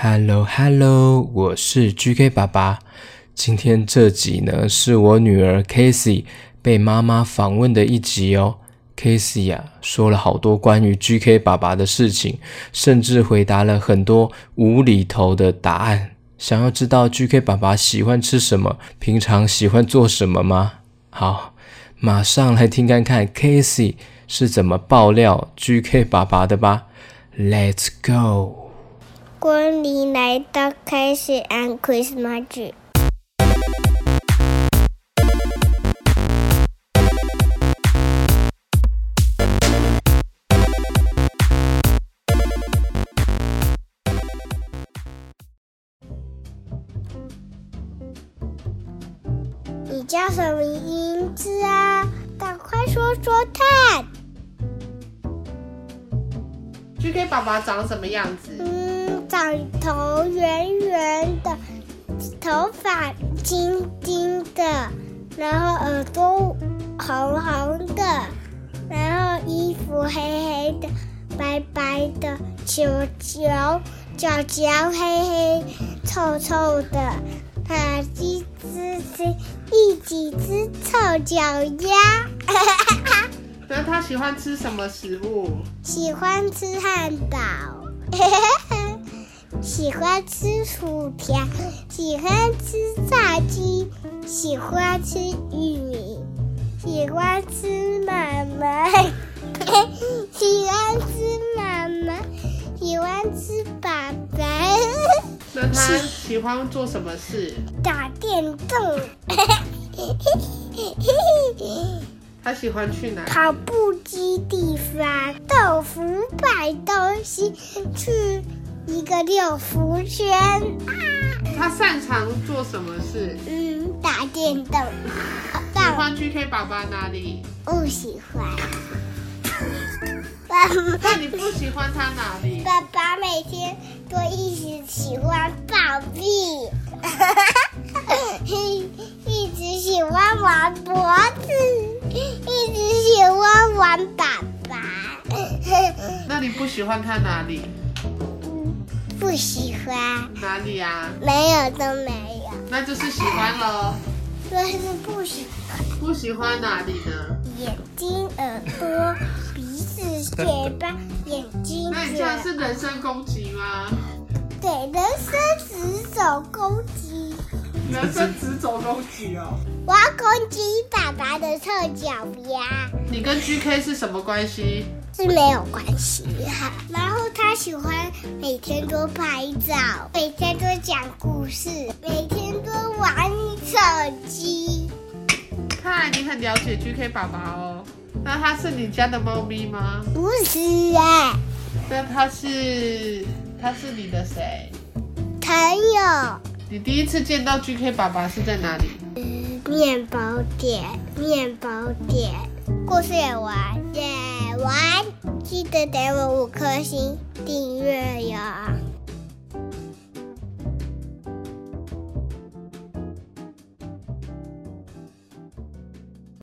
Hello Hello，我是 GK 爸爸。今天这集呢，是我女儿 Casey 被妈妈访问的一集哦。Casey 呀、说了好多关于 GK 爸爸的事情，甚至回答了很多无厘头的答案。想要知道 GK 爸爸喜欢吃什么，平常喜欢做什么吗？好，马上来听看看 Casey 是怎么爆料 GK 爸爸的吧。Let's go。欢迎来到 Casey and Christmas。你叫什么名字啊？赶快说说看。GK 爸爸长什么样子？嗯长头圆圆的，头发金金的，然后耳朵红红的，然后衣服黑黑的，白白的，球球脚脚黑黑，臭臭的，它一只是一几只臭脚丫。那他喜欢吃什么食物？喜欢吃汉堡。喜欢吃薯条，喜欢吃炸鸡，喜欢吃玉米，喜欢吃妈妈，喜欢吃妈妈，喜欢吃爸爸。那他喜欢做什么事？打电动。他喜欢去哪？跑步机地方，豆腐摆东西去。一个六福圈。啊，他擅长做什么事？嗯，打电动。喜欢去 K 爸爸哪里？不喜欢。爸 爸那你不喜欢他哪里？爸爸每天都一直喜欢暴毙，一直喜欢玩脖子，一直喜欢玩爸爸。那你不喜欢他哪里？不喜欢哪里呀？没有都没有，那就是喜欢喽。但是不喜欢。不喜欢哪里呢？眼睛、耳朵、鼻子、嘴巴、眼睛。那你这样是人身攻击吗？对，人身直走攻击。人身直走攻击哦。我要攻击爸爸的臭脚丫。你跟 GK 是什么关系？是没有关系哈，然后他喜欢每天都拍照，每天都讲故事，每天都玩手机。看，你很了解 GK 爸爸哦。那他是你家的猫咪吗？不是啊。那他是他是你的谁？朋友。你第一次见到 GK 爸爸是在哪里？嗯，面包店，面包店。故事也完，也完。再给我五颗星订阅呀！